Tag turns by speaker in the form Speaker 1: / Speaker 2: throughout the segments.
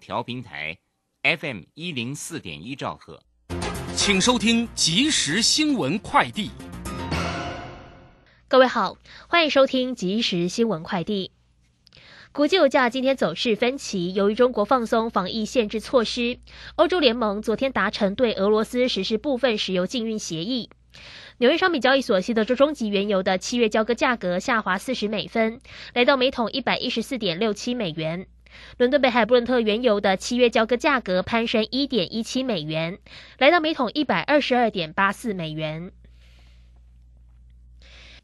Speaker 1: 调平台，FM 一零四点一兆赫，
Speaker 2: 请收听即时新闻快递。
Speaker 3: 各位好，欢迎收听即时新闻快递。国际油价今天走势分歧，由于中国放松防疫限制措施，欧洲联盟昨天达成对俄罗斯实施部分石油禁运协议。纽约商品交易所西德州中级原油的七月交割价格下滑四十美分，来到每桶一百一十四点六七美元。伦敦北海布伦特原油的七月交割价格攀升一点一七美元，来到每桶一百二十二点八四美元。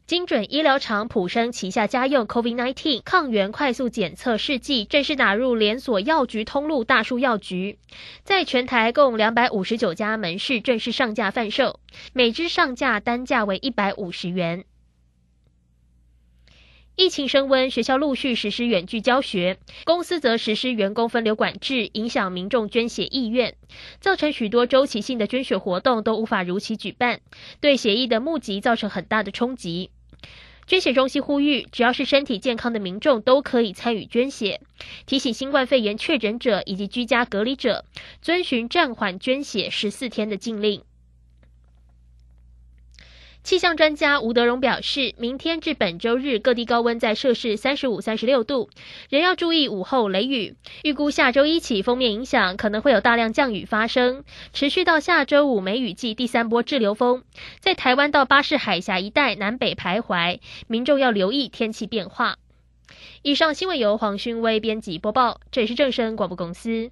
Speaker 3: 精准医疗厂普生旗下家用 COVID-19 抗原快速检测试剂正式打入连锁药局通路大树药局，在全台共两百五十九家门市正式上架贩售，每支上架单价为一百五十元。疫情升温，学校陆续实施远距教学，公司则实施员工分流管制，影响民众捐血意愿，造成许多周期性的捐血活动都无法如期举办，对血液的募集造成很大的冲击。捐血中心呼吁，只要是身体健康的民众都可以参与捐血，提醒新冠肺炎确诊者以及居家隔离者遵循暂缓捐血十四天的禁令。气象专家吴德荣表示，明天至本周日各地高温在摄氏三十五、三十六度，仍要注意午后雷雨。预估下周一起，封面影响可能会有大量降雨发生，持续到下周五梅雨季第三波滞留风，在台湾到巴士海峡一带南北徘徊，民众要留意天气变化。以上新闻由黄勋威编辑播报，这里是正声广播公司。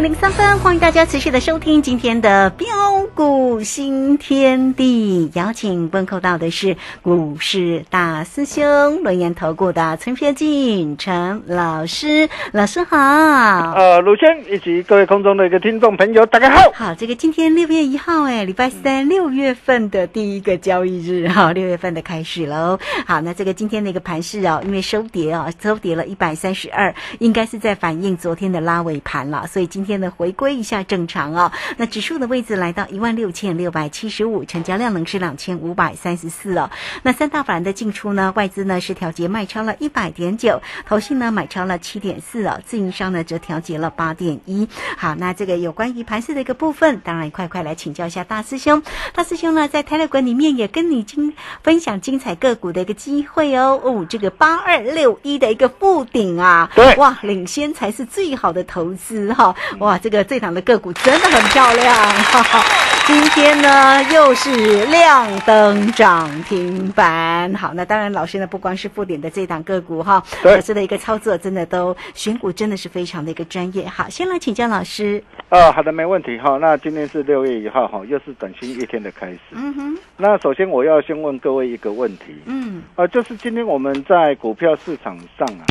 Speaker 4: 零三分，欢迎大家持续的收听今天的标股新天地。邀请问候到的是股市大师兄、轮研投顾的陈学进陈老师，老师好。
Speaker 5: 呃，鲁轩以及各位空中的一个听众朋友，大家好。
Speaker 4: 好，这个今天六月一号，哎，礼拜三，六月份的第一个交易日，哈，六月份的开始喽。好，那这个今天的一个盘势哦，因为收跌啊，收跌了一百三十二，应该是在反映昨天的拉尾盘了，所以今天。的回归一下正常哦，那指数的位置来到一万六千六百七十五，成交量呢是两千五百三十四哦。那三大法人的进出呢，外资呢是调节卖超了一百点九，投信呢买超了七点四哦，自营商呢则调节了八点一。好，那这个有关于盘市的一个部分，当然快快来请教一下大师兄。大师兄呢在泰勒馆里面也跟你精分享精彩个股的一个机会哦。哦，这个八二六一的一个附顶啊，
Speaker 5: 对，
Speaker 4: 哇，领先才是最好的投资哈。哇，这个这档的个股真的很漂亮。今天呢又是亮灯涨停板。好，那当然老师呢不光是复点的这档个股哈，
Speaker 5: 对
Speaker 4: 老师的一个操作真的都选股真的是非常的一个专业。好，先来请教老师。
Speaker 5: 呃，好的，没问题哈。那今天是六月一号哈，又是崭新一天的开始。
Speaker 4: 嗯哼，
Speaker 5: 那首先我要先问各位一个问题，
Speaker 4: 嗯，
Speaker 5: 呃，就是今天我们在股票市场上啊，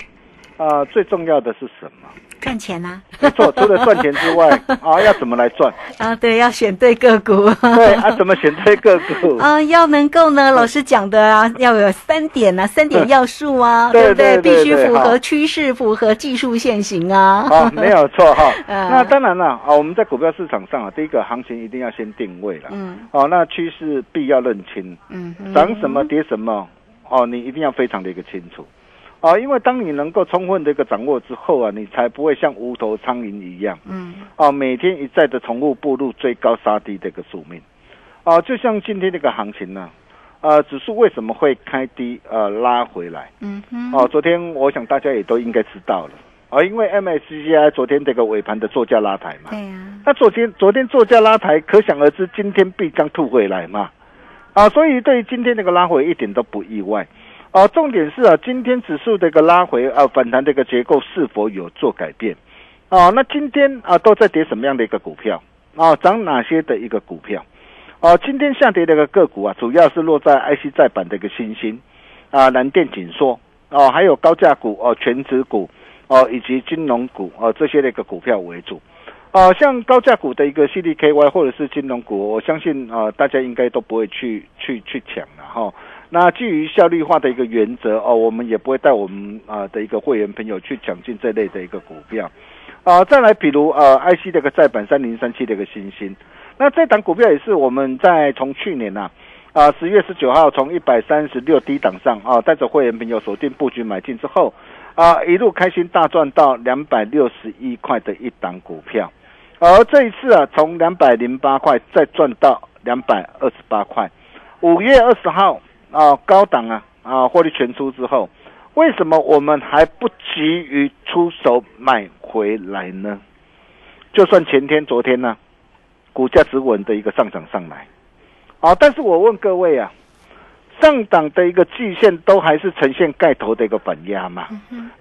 Speaker 5: 啊、最重要的是什么？
Speaker 4: 赚钱呐、
Speaker 5: 没错，除了赚钱之外，啊，要怎么来赚？
Speaker 4: 啊。对，要选对个股。
Speaker 5: 对啊，怎么选对个股？
Speaker 4: 啊，要能够呢，老师讲的啊，要有三点啊，三点要素啊，
Speaker 5: 对
Speaker 4: 不对？必须符合趋势，符合技术线型啊。
Speaker 5: 啊，没有错哈。
Speaker 4: 嗯
Speaker 5: 那当然了啊，我们在股票市场上啊，第一个行情一定要先定位了。
Speaker 4: 嗯
Speaker 5: 哦，那趋势必要认清，
Speaker 4: 嗯哼，
Speaker 5: 涨什么跌什么，哦，你一定要非常的一个清楚。哦，因为当你能够充分的一个掌握之后啊，你才不会像无头苍蝇一样，
Speaker 4: 嗯
Speaker 5: 哦，每天一再的重复步入追高杀低的一个宿命。啊，就像今天这个行情呢、呃，指数为什么会开低呃拉回来？
Speaker 4: 嗯哼，
Speaker 5: 哦，昨天我想大家也都应该知道了。啊，因为 MSCI 昨天这个尾盘的作价拉抬嘛，
Speaker 4: 对呀，
Speaker 5: 那昨天昨天作价拉抬，可想而知今天必将吐回来嘛。啊，所以对于今天这个拉回一点都不意外。啊，重点是啊，今天指数的一个拉回啊，反弹的一个结构是否有做改变？啊，那今天啊都在跌什么样的一个股票？啊，涨哪些的一个股票？啊，今天下跌的一个个股啊，主要是落在 IC 再版的一个新兴啊，蓝电紧缩哦、还有高价股哦、全指股哦、以及金融股哦、这些的一个股票为主。啊，像高价股的一个 CDKY 或者是金融股，我相信啊、大家应该都不会去去去抢了哈。那基于效率化的一个原则哦，我们也不会带我们啊、的一个会员朋友去抢进这类的一个股票。啊，再来比如呃 IC 的一个再版三零三七的一个新星，那这档股票也是我们在从去年呐啊十月十九号从一百三十六低档上啊，带着会员朋友锁定布局买进之后啊，一路开心大赚到两百六十一块的一档股票。而这一次啊，从两百零八块再赚到两百二十八块。五月二十号啊，高档啊啊获利全出之后，为什么我们还不急于出手买回来呢？就算前天、昨天呢、股价只稳的一个上涨上来，啊，但是我问各位啊，上档的一个季线都还是呈现盖头的一个反压嘛？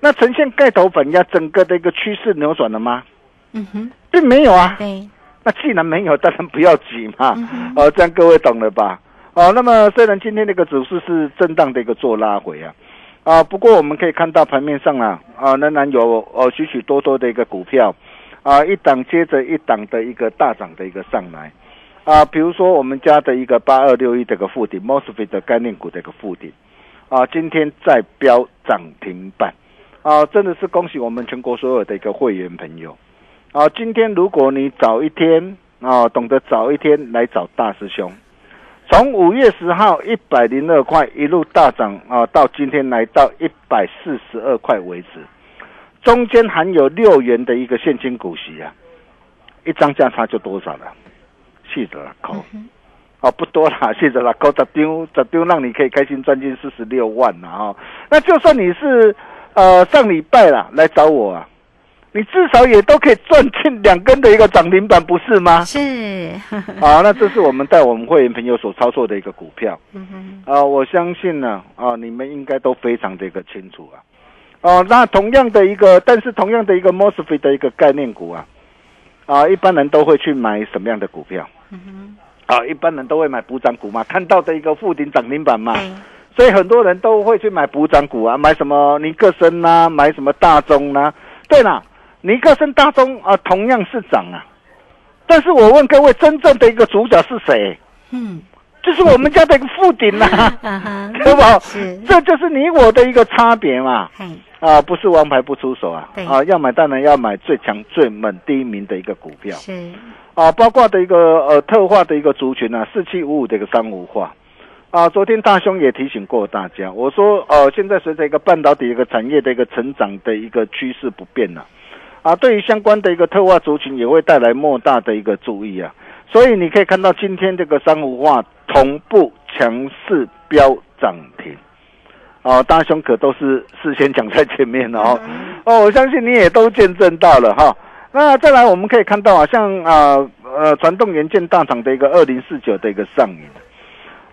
Speaker 5: 那呈现盖头反压，整个的一个趋势扭转了吗？
Speaker 4: 嗯哼，
Speaker 5: 并没有啊。
Speaker 4: 对，
Speaker 5: 那既然没有，当然不要急嘛。
Speaker 4: 嗯哼
Speaker 5: 哦，这样各位懂了吧？啊，那么虽然今天这个指数是震荡的一个做拉回啊，啊，不过我们可以看到盘面上啊，啊，仍然有哦许许多多的一个股票，啊，一档接着一档的一个大涨的一个上来，啊，比如说我们家的一个八二六一的个附顶 mosfet 的概念股的一个附顶，啊，今天再飙涨停板，啊，真的是恭喜我们全国所有的一个会员朋友。啊，今天如果你早一天啊，懂得早一天来找大师兄，从五月十号一百零二块一路大涨啊，到今天来到一百四十二块为止，中间含有六元的一个现金股息啊，一张价差就多少了？四十六块。哦，不多啦，谢谢啦，高十丢十丢，让你可以开心赚进四十六万啦哈、那就算你是呃上礼拜啦来找我啊，你至少也都可以赚进两根的一个涨停板，不是吗？
Speaker 4: 是，
Speaker 5: 好，那这是我们带我们会员朋友所操作的一个股票。
Speaker 4: 嗯哼，
Speaker 5: 啊、我相信呢啊、你们应该都非常的一个清楚啊。哦、那同样的一个，但是同样的一个 mosfet 的一个概念股啊，啊、一般人都会去买什么样的股票？
Speaker 4: 嗯哼，
Speaker 5: 啊，一般人都会买补涨股嘛，看到的一个附顶涨停板嘛，
Speaker 4: 对，
Speaker 5: 所以很多人都会去买补涨股啊，买什么尼克森呐、买什么大中呐、对啦，尼克森、大中啊，同样是涨啊。但是我问各位，真正的一个主角是谁？
Speaker 4: 嗯，
Speaker 5: 就是我们家的一个附顶呐、
Speaker 4: 啊哈，
Speaker 5: 对吧？
Speaker 4: 是，
Speaker 5: 这就是你我的一个差别嘛。
Speaker 4: 嘿，
Speaker 5: 啊，不是王牌不出手啊
Speaker 4: 对！
Speaker 5: 啊，要买当然要买最强、最猛、第一名的一个股票。
Speaker 4: 是，
Speaker 5: 啊，包括的一个呃特化的一个族群啊，四七五五的一个三五化。啊，昨天大兄也提醒过大家，我说呃，现在随着一个半导体一个产业的一个成长的一个趋势不变了、啊，对于相关的一个特化族群也会带来莫大的一个注意啊。所以你可以看到今天这个三五化同步强势飙涨停。哦，大兄可都是事先讲在前面的哦。哦，我相信你也都见证到了哈。那再来，我们可以看到啊，像啊呃传动元件大厂的一个二零四九的一个上影。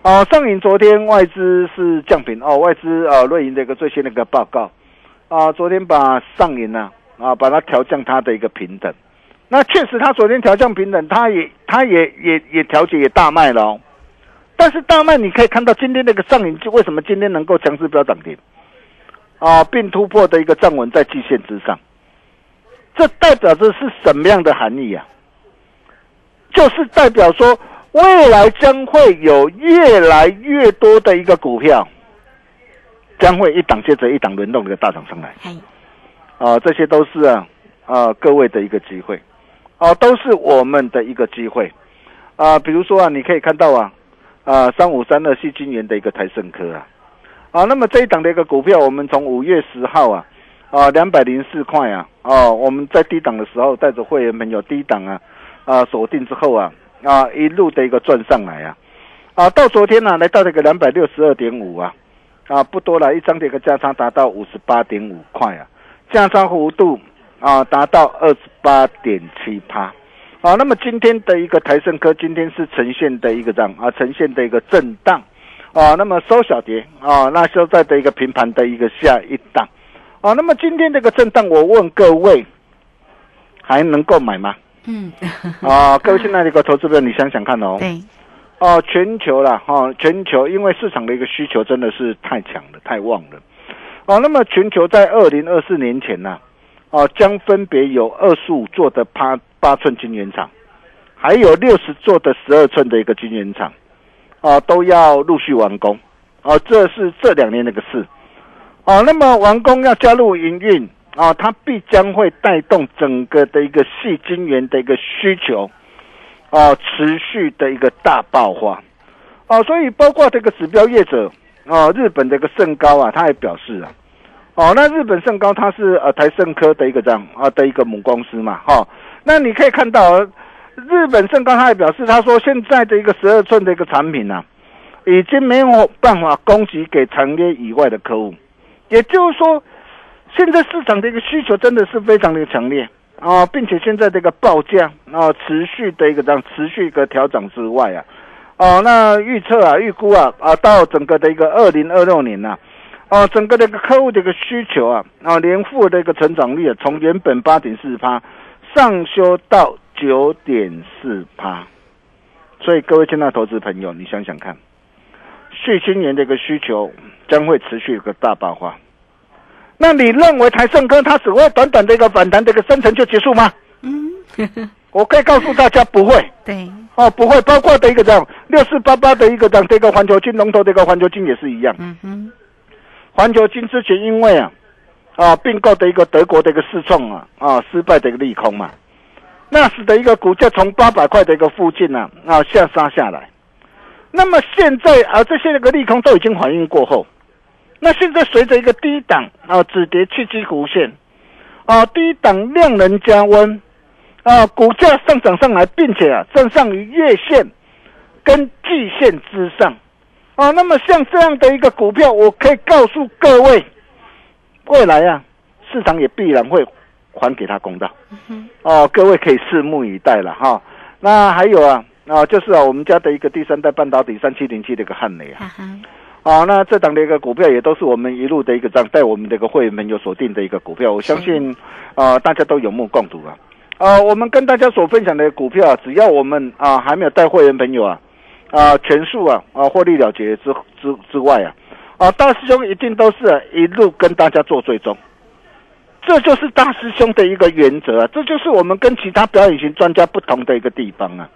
Speaker 5: 啊，上影昨天外资是降频哦，外资啊瑞银的一个最新的一个报告啊，昨天把上影呢啊啊把它调降它的一个平等。那确实，它昨天调降平等，它也它也也也调节也大卖了。但是大卖你可以看到今天那个上影，为什么今天能够强势飙涨停啊，并突破的一个站稳在季线之上？这代表着是什么样的含义啊？就是代表说。未来将会有越来越多的一个股票，将会一档接着一档轮动的大涨上来。啊，这些都是啊啊各位的一个机会，啊，都是我们的一个机会。啊，比如说啊，你可以看到啊啊三五三二细晶元的一个台盛科啊啊，那么这一档的一个股票，我们从五月十号啊啊两百零四块啊哦，我们在低档的时候带着会员朋友低档啊啊锁定之后啊。啊，一路的一个赚上来啊，啊，到昨天呢，来到这个两百六十二点五啊，啊，不多了，一张的一个价差达到五十八点五块啊，价差幅度啊达到二十八点七趴，啊，那么今天的一个台盛科今天是呈现的一个样啊，呈现的一个震荡啊，那么收小跌啊，那收在的一个平盘的一个下一档啊，那么今天这个震荡，我问各位还能够买吗？嗯，啊，各位现在的一个投资者，你想想看哦。
Speaker 4: 对。
Speaker 5: 哦，全球了哈，全球因为市场的一个需求真的是太强了，太旺了。哦，那么全球在二零二四年前呢，哦，将分别有二十五座的八八寸晶圆厂，还有六十座的十二寸的一个晶圆厂，啊，都要陆续完工。哦，这是这两年那个事。哦，那么完工要加入营运。啊，它必将会带动整个的一个细晶圆的一个需求，啊，持续的一个大爆发，啊，所以包括这个指标业者，啊，日本的一个盛高啊，他也表示啊，哦，那日本盛高它是呃台盛科的一个这样啊的一个母公司嘛，哈，那你可以看到日本盛高它也表示，他说现在的一个十二寸的一个产品呢，已经没有办法供给给长业以外的客户，也就是说。现在市场的一个需求真的是非常的强烈啊，并且现在这个报价啊持续的一个这样持续一个调整之外啊，哦，那预测啊预估啊啊到整个的一个二零二六年呐，哦，整个这个客户的一个需求啊啊年复的一个成长率啊从原本八点四趴上修到九点四趴，所以各位亲爱的投资朋友，你想想看，续青年的一个需求将会持续一个大爆发。那你认为台盛科它只会短短的一个反弹的一个生成就结束吗？嗯，我可以告诉大家不会。
Speaker 4: 对，
Speaker 5: 哦，不会，包括的一个这样六四八八的一个这样这个环球金龙头的一个环球金也是一样。嗯哼，环球金之前因为啊啊并购的一个德国的一个市创啊啊失败的一个利空嘛，那使得一个股价从八百块的一个附近呢啊下杀下来。那么现在啊这些个利空都已经反应过后。那现在随着一个低档啊止跌契机弧线，啊低档量能加温，啊股价上涨上来，并且啊站上于月线跟季线之上，啊那么像这样的一个股票，我可以告诉各位，未来啊市场也必然会还给他公道，哦各位可以拭目以待了哈。那还有啊啊就是啊我们家的一个第三代半导体三七零七的一个汉雷啊。啊，那这档的一个股票也都是我们一路的一个样带我们的一个会员们有锁定的一个股票，我相信，啊，大家都有目共睹啊。啊，我们跟大家所分享的股票，只要我们啊还没有带会员朋友啊，啊全数啊啊获利了结之之之外啊，啊大师兄一定都是一路跟大家做追踪，这就是大师兄的一个原则啊，这就是我们跟其他表演型专家不同的一个地方啊。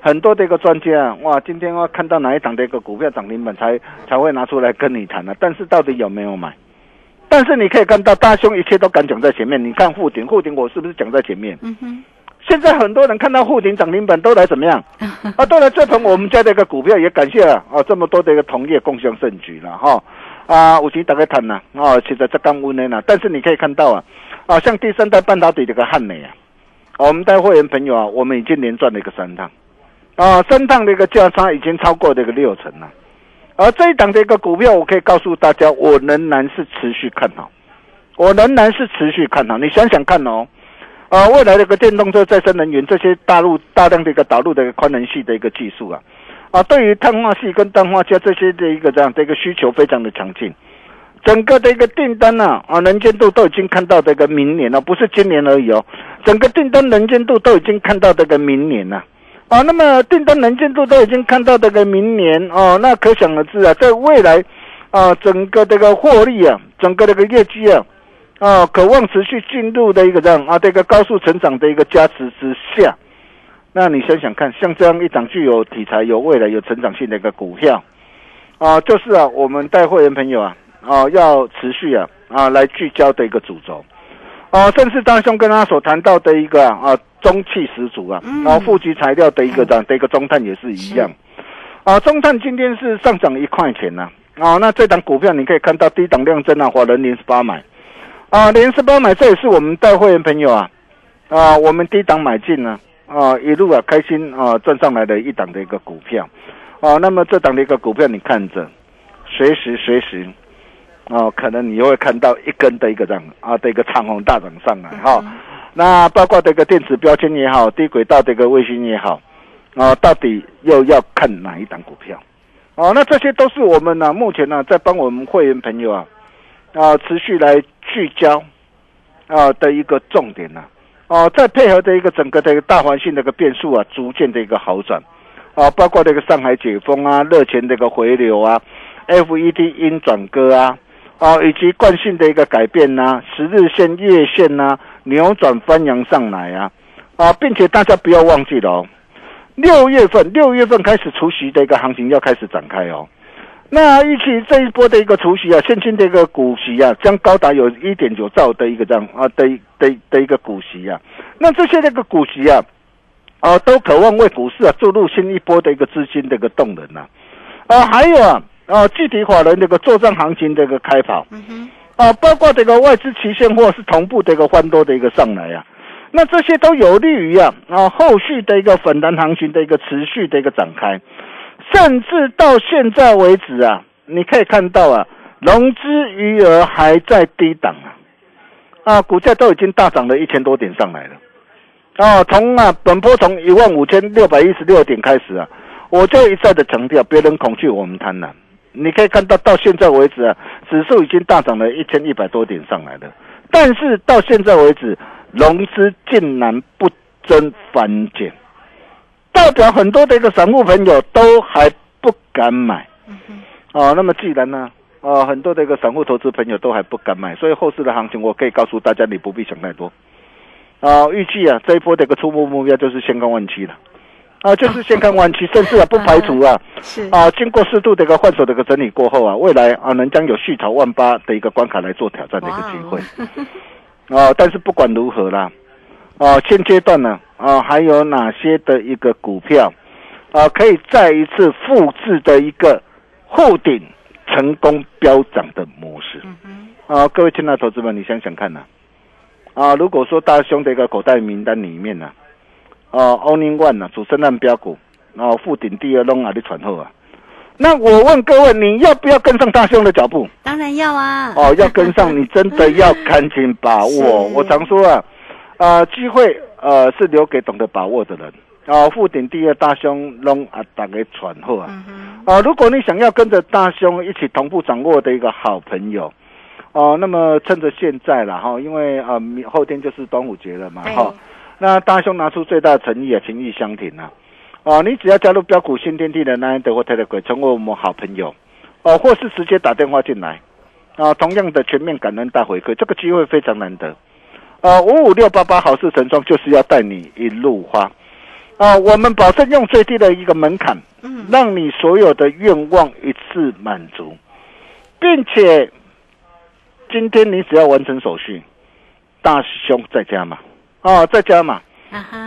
Speaker 5: 很多的一个专家啊哇，今天我看到哪一档的一个股票涨停板才才会拿出来跟你谈呢？但是到底有没有买？但是你可以看到大兄一切都敢讲在前面。你看沪顶，沪顶我是不是讲在前面？嗯哼。现在很多人看到沪顶涨停板都来怎么样？啊，都来追捧我们家的一个股票，也感谢啊这么多的一个同业共享盛举了哈。啊，我先大概谈呐啊，现在在刚温呢但是你可以看到啊啊，像第三代半导体这个汉美啊，我们带会员朋友啊，我们已经连赚了一个三趟。啊，三趟的一个价差已经超过这个六成了，而这一档的一个股票，我可以告诉大家，我仍然是持续看好，我仍然是持续看好。你想想看哦，啊，未来的一个电动车、再生能源这些大陆大量的一个导入的一个宽能系的一个技术啊，啊，对于碳化系跟氮化镓这些的一个这样的一个需求非常的强劲。整个的一个订单呢，啊，能见度都已经看到这个明年了，不是今年而已哦。整个订单能见度都已经看到这个明年了，啊，那么订单能见度都已经看到这个明年哦，那可想而知啊，在未来啊，整个这个获利啊，整个这个业绩啊。啊，渴望持续进入的一个这样啊，这个高速成长的一个加持之下，那你想想看，像这样一档具有题材、有未来、有成长性的一个股票，啊，就是啊，我们带会员朋友啊，啊，要持续啊啊来聚焦的一个主轴，啊，正是大兄跟他所谈到的一个啊中气十足啊，然后富集材料的一个这样的一个中碳也是一样，啊，中碳今天是上涨一块钱呐，啊，那这档股票你可以看到低档量增啊，华人零十八买。啊，连十八买，这也是我们带会员朋友啊，啊，我们低档买进呢，啊，一路啊开心啊赚上来的一档的一个股票，啊，那么这档的一个股票你看着，随时随时，啊，可能你会看到一根的一个这样啊的一个长虹大涨上来哈，那包括这个电子标签也好，低轨道的一个卫星也好，啊，到底又要看哪一档股票？哦，那这些都是我们呢目前呢在帮我们会员朋友啊，啊，持续来。聚焦啊的一个重点呢，哦，再配合的一个整个的一个大环境的一个变数啊，逐渐的一个好转啊，包括这个上海解封啊，热钱的一个回流啊，FED 阴转歌啊，啊，以及惯性的一个改变呐，十日线、月线呐，扭转翻扬上来啊，啊，并且大家不要忘记了哦，六月份六月份开始除夕的一个行情要开始展开哦。那预期这一波的一个除息啊，现金的一个股息啊，将高达有一点九兆的一个这样啊的的的一个股息啊。那这些那个股息啊，啊，都渴望为股市啊注入新一波的一个资金的一个动能呐。啊，还有啊啊，具体法人这个作战行情的一个开跑，啊，包括这个外资期现货是同步的一个翻多的一个上来啊。那这些都有利于啊啊后续的一个反弹行情的一个持续的一个展开。甚至到现在为止啊，你可以看到啊，融资余额还在低档啊，啊，股价都已经大涨了一千多点上来了，啊，从啊本波从一万五千六百一十六点开始啊，我就一再的强调，别人恐惧我们贪婪。你可以看到到现在为止啊，指数已经大涨了一千一百多点上来了，但是到现在为止，融资竟然不增反减。代表很多的一个散户朋友都还不敢买，哦，那么既然呢，哦，很多的一个散户投资朋友都还不敢买，所以后市的行情我可以告诉大家，你不必想太多，啊，预计啊这一波的一个初步目标就是先看万七了，啊，就是先看万七，甚至啊不排除啊，是。啊，经过适度的一个换手的一个整理过后啊，未来啊能将有续炒万八的一个关卡来做挑战的一个机会，啊，但是不管如何啦。哦，现阶段呢，啊，还有哪些的一个股票，啊，可以再一次复制的一个护顶成功飙涨的模式？啊，各位亲爱的投资们，你想想看呐，啊，如果说大兄的一个口袋名单里面呢，啊，Only One 呢，主升浪标股，然后复顶第二龙啊的传后啊，那我问各位，你要不要跟上大兄的脚步？
Speaker 4: 当然要啊！
Speaker 5: 哦，要跟上，你真的要赶紧把握。我常说啊。啊，机会呃是留给懂得把握的人。啊，富鼎第二大兄龙啊，打给传后啊。啊，如果你想要跟着大兄一起同步掌握的一个好朋友，哦，那么趁着现在了哈，因为啊，后天就是端午节了嘛哈。那大兄拿出最大的诚意啊，情意相挺啊。哦，你只要加入标股新天地的那一德或泰德鬼，成为我们好朋友，哦，或是直接打电话进来，啊，同样的全面感恩大回馈，这个机会非常难得。啊，五五六八八好事成双，就是要带你一路花，啊，我们保证用最低的一个门槛，嗯，让你所有的愿望一次满足，并且今天你只要完成手续，大兄在家嘛，啊，在家嘛，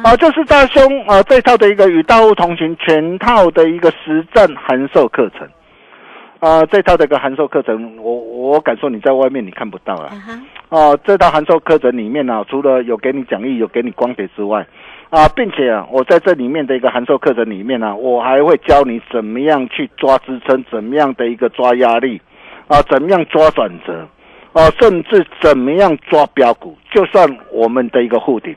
Speaker 5: 啊，就是大兄啊，这套的一个与大物同行全套的一个实战函授课程。啊，这套的一个函授课程，我我敢说你在外面你看不到啊。哦，这套函授课程里面呢，除了有给你讲义、有给你光碟之外，啊，并且啊，我在这里面的一个函授课程里面呢，我还会教你怎么样去抓支撑，怎么样的一个抓压力，啊，怎么样抓转折，啊，甚至怎么样抓标股，就算我们的一个护顶，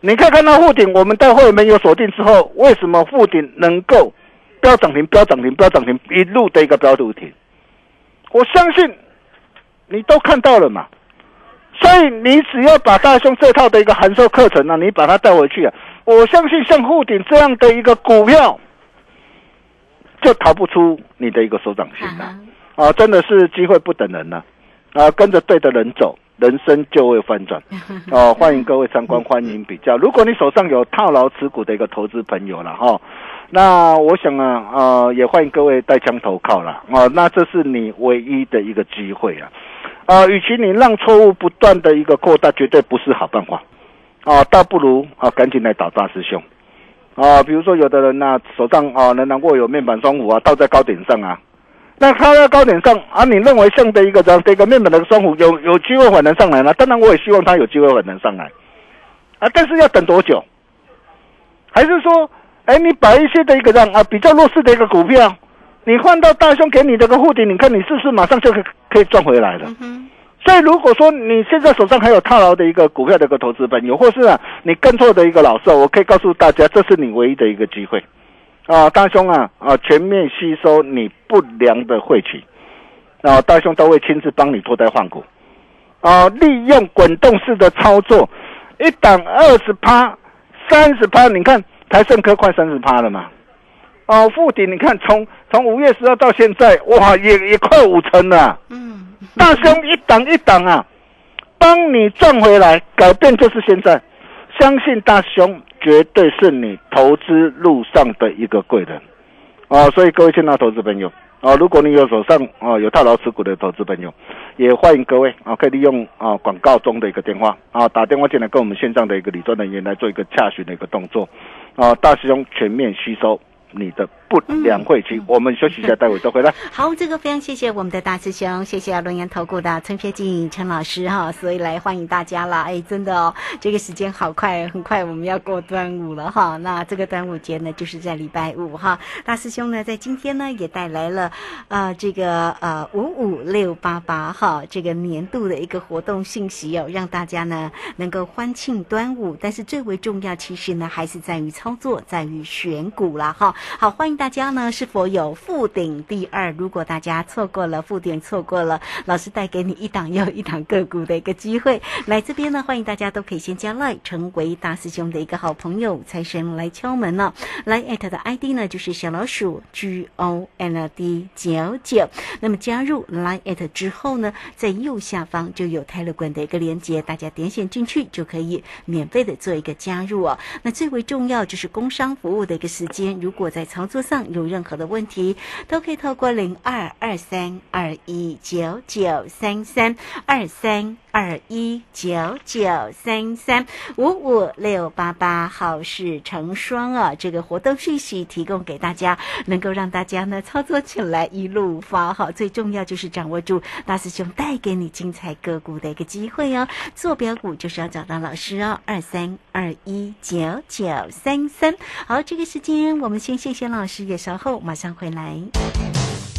Speaker 5: 你可以看到护顶，我们待会没有锁定之后，为什么护顶能够飙涨停、飙涨停、飙涨停，一路的一个标涨停？我相信你都看到了嘛。所以你只要把大兄这套的一个函授课程呢、你把它带回去啊，我相信像沪顶这样的一个股票，就逃不出你的一个手掌心了
Speaker 4: 啊
Speaker 5: 啊！真的是机会不等人呐啊！跟着对的人走，人生就会翻转哦！欢迎各位参观，欢迎比较。如果你手上有套牢持股的一个投资朋友了哈，那我想啊，呃，也欢迎各位带枪投靠了哦。那这是你唯一的一个机会啊！啊，与其你让错误不断的一个扩大，绝对不是好办法啊！倒不如啊，赶紧来找大师兄啊！比如说有的人呐、手上啊仍然握有面板双虎啊，倒在高点上啊，那它在高点上啊，你认为像的一个这样这个面板的双虎有有机会反弹上来吗？当然，我也希望它有机会反弹上来啊，但是要等多久？还是说，哎，你把一些的一个这样啊比较弱势的一个股票，你换到大兄给你这个护底，你看你是不是马上就可以可以赚回来了？所以如果说你现在手上还有套牢的一个股票的一个投资朋友，或是啊你跟错的一个老师，我可以告诉大家，这是你唯一的一个机会。啊，大兄啊啊全面吸收你不良的晦气啊，大兄都会亲自帮你脱胎换骨啊，利用滚动式的操作，一档二十趴、三十趴，你看台盛科快三十趴了嘛。哦，富鼎，你看从从五月十号到现在，哇，也也快五成了。
Speaker 4: 嗯，
Speaker 5: 大兄一档一档啊，帮你赚回来，改变就是现在。相信大兄绝对是你投资路上的一个贵人啊！所以各位亲爱的投资朋友啊，如果你有手上啊有套牢持股的投资朋友，也欢迎各位啊可以利用啊广告中的一个电话啊打电话进来跟我们线上的一个理专人员来做一个洽询的一个动作啊，大师兄全面吸收你的不良晦气。我们休息一下，待会再回来。
Speaker 4: 好，这个非常谢谢我们的大师兄，谢谢龙岩投顾的陈学进陈老师哈，所以来欢迎大家啦。哎，真的哦，这个时间好快，很快我们要过端午了哈。那这个端午节呢，就是在礼拜五哈。大师兄呢，在今天呢也带来了呃这个呃五五六八八哈这个年度的一个活动信息哦，让大家呢能够欢庆端午。但是最为重要，其实呢还是在于操作，在于选股啦哈。好，欢迎大大家呢是否有复顶第二？如果大家错过了复顶，错过了老师带给你一档又一档个股的一个机会，来这边呢，欢迎大家都可以先加 line 成为大师兄的一个好朋友，财神来敲门了。来艾特的 ID 呢就是小老鼠 G O N D 九九。那么加入 line at 之后呢，在右下方就有 Telegram 的一个连接，大家点选进去就可以免费的做一个加入哦。那最为重要就是工商服务的一个时间，如果在操作上有任何的问题，都可以透过零二二三二一九九三三二三二一九九三三五五六八八好事成双啊！这个活动讯息提供给大家，能够让大家呢操作起来一路发好。最重要就是掌握住大师兄带给你精彩个股的一个机会哦。做标股就是要找到老师哦，二三二一九九三三。好，这个时间我们先谢谢老师，也稍后马上回来。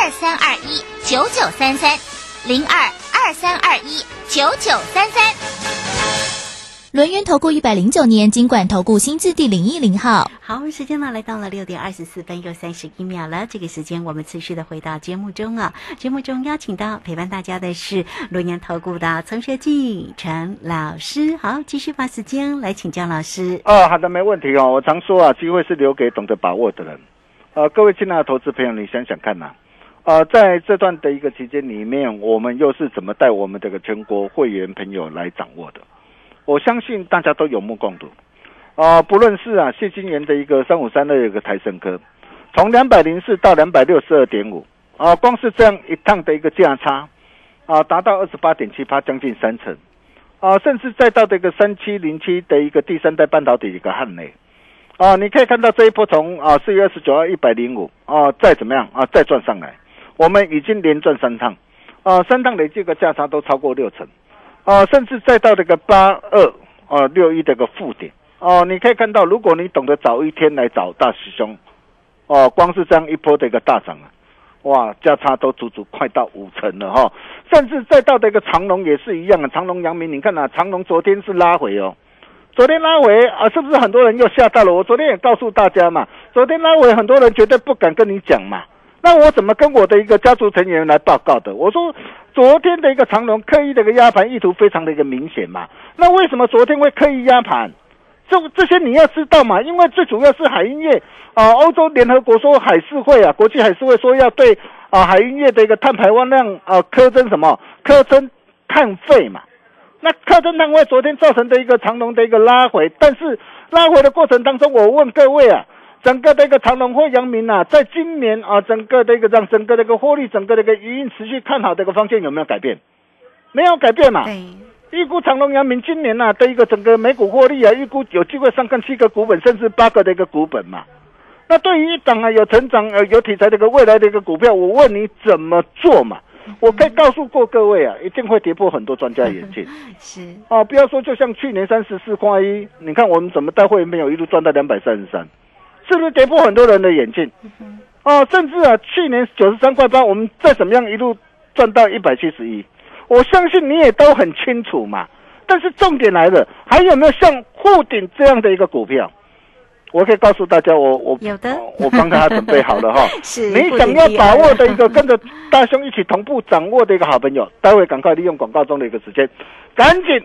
Speaker 6: 二三二一九九三三零二二三二一九九三三。轮源投顾一百零九年金管投顾新字第零一零号。
Speaker 4: 好，时间呢来到了六点二十四分又三十一秒了。这个时间我们持续的回到节目中啊，节目中邀请到陪伴大家的是轮源投顾的陈学进陈老师。好，继续把时间来请教老师。
Speaker 5: 哦，好的，没问题哦。我常说啊，机会是留给懂得把握的人。呃，各位亲爱的投资朋友，你想想看呐、呃，在这段的一个期间里面，我们又是怎么带我们这个全国会员朋友来掌握的？我相信大家都有目共睹。啊、不论是啊谢金元的一个三五三的一个台盛科，从两百零四到两百六十二点五，啊，光是这样一趟的一个价差，啊，达到二十八点七八，将近三成，啊，甚至再到这个三七零七的一个第三代半导体一个汉雷，啊，你可以看到这一波从啊四月二十九号一百零五啊，再怎么样啊，再赚上来，我们已经连赚三趟，啊，三趟累计个价差都超过六成，啊，甚至再到这个八二啊六一的一个负点，哦、你可以看到，如果你懂得早一天来找大师兄，哦，光是这样一波的一个大涨啊，哇，价差都足足快到五成了哈、甚至再到这个长隆也是一样啊，长隆、阳明，你看啊，长隆昨天是拉回哦，昨天拉回啊，是不是很多人又吓到了？我昨天也告诉大家嘛，昨天拉回很多人绝对不敢跟你讲嘛。那我怎么跟我的一个家族成员来报告的？我说昨天的一个长龙刻意的一个压盘意图非常的一个明显嘛。那为什么昨天会刻意压盘？这这些你要知道嘛，因为最主要是海运业啊，欧洲联合国说海事会啊，国际海事会说要对啊海运业的一个碳排放量啊苛征什么？苛征碳费嘛。那苛征碳费昨天造成的一个长龙的一个拉回，但是拉回的过程当中，我问各位啊，整个的一个长隆或阳明啊，在今年啊，整个的一个让整个的一个获利，整个的一个营运持续看好的一个方向有没有改变？没有改变嘛。
Speaker 4: 对，
Speaker 5: 预估长隆、阳明今年呐、啊、的一个整个每股获利啊，预估有机会上看七个股本，甚至八个的一个股本嘛。那对于一档啊有成长呃有题材的一个未来的一个股票，我问你怎么做嘛？我可以告诉过各位啊，一定会跌破很多专家眼镜
Speaker 4: 是
Speaker 5: 哦。不要说就像去年三十四块一，你看我们怎么带会员朋友一路赚到两百三十三，是不是跌破很多人的眼镜？哦，甚至啊，去年九十三块八，我们再怎么样一路赚到一百七十一，我相信你也都很清楚嘛。但是重点来了，还有没有像沪顶这样的一个股票？我可以告诉大家，我我
Speaker 4: 有的
Speaker 5: 哦我帮他准备好了哈。
Speaker 4: 是
Speaker 5: 你想要把握的一个跟着大兄一起同步掌握的一个好朋友，待会赶快利用广告中的一个时间，赶紧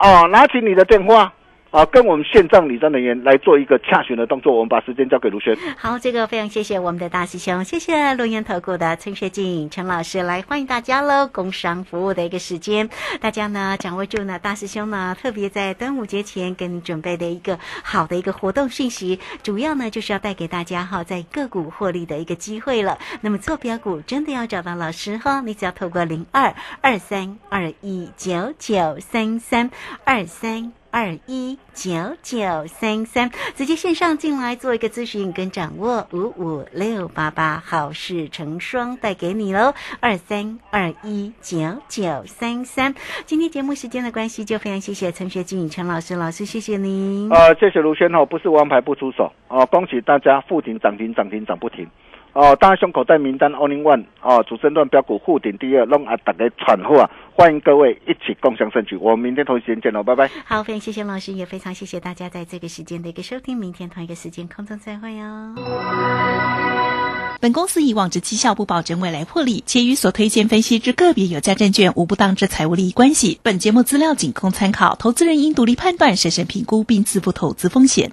Speaker 5: 哦拿起你的电话啊，跟我们线上理账人员来做一个洽询的动作。我们把时间交给卢轩。
Speaker 4: 好，这个非常谢谢我们的大师兄，谢谢录音投顾的陈学静陈老师来欢迎大家喽！工商服务的一个时间，大家呢掌握住呢大师兄呢特别在端午节前给你准备的一个好的一个活动讯息，主要呢就是要带给大家哈在个股获利的一个机会了。那么做标股真的要找到老师哈，你只要透过零二二三二一九九三三二三。二一九九三三，直接线上进来做一个咨询跟掌握，五五六八八好事成双带给你喽，二三二一九九三三。今天节目时间的关系，就非常谢谢陈学静陈老师，老师谢谢您。
Speaker 5: 呃，谢谢卢轩哦，不是王牌不出手哦，恭喜大家复停涨停涨停涨不停哦，大胸口袋名单 Only One 哦，主升段标股护顶第二，弄啊大家喘呼啊，欢迎各位一起共享盛举，我们明天同一时间见喽，拜拜。
Speaker 4: 好，非常谢谢老师，也非常谢谢大家在这个时间的一个收听，明天同一个时间空中再会哦。
Speaker 7: 本公司以往之绩效不保证未来获利，且与所推荐分析之个别有价证券无不当之财务利益关系。本节目资料仅供参考，投资人应独立判断、审慎评估并自负投资风险。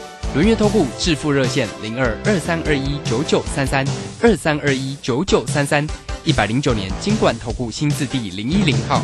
Speaker 2: 轮越投顾致富热线零二二三二一九九三三二三二一九九三三，一百零九年经管投顾新字第零一零号。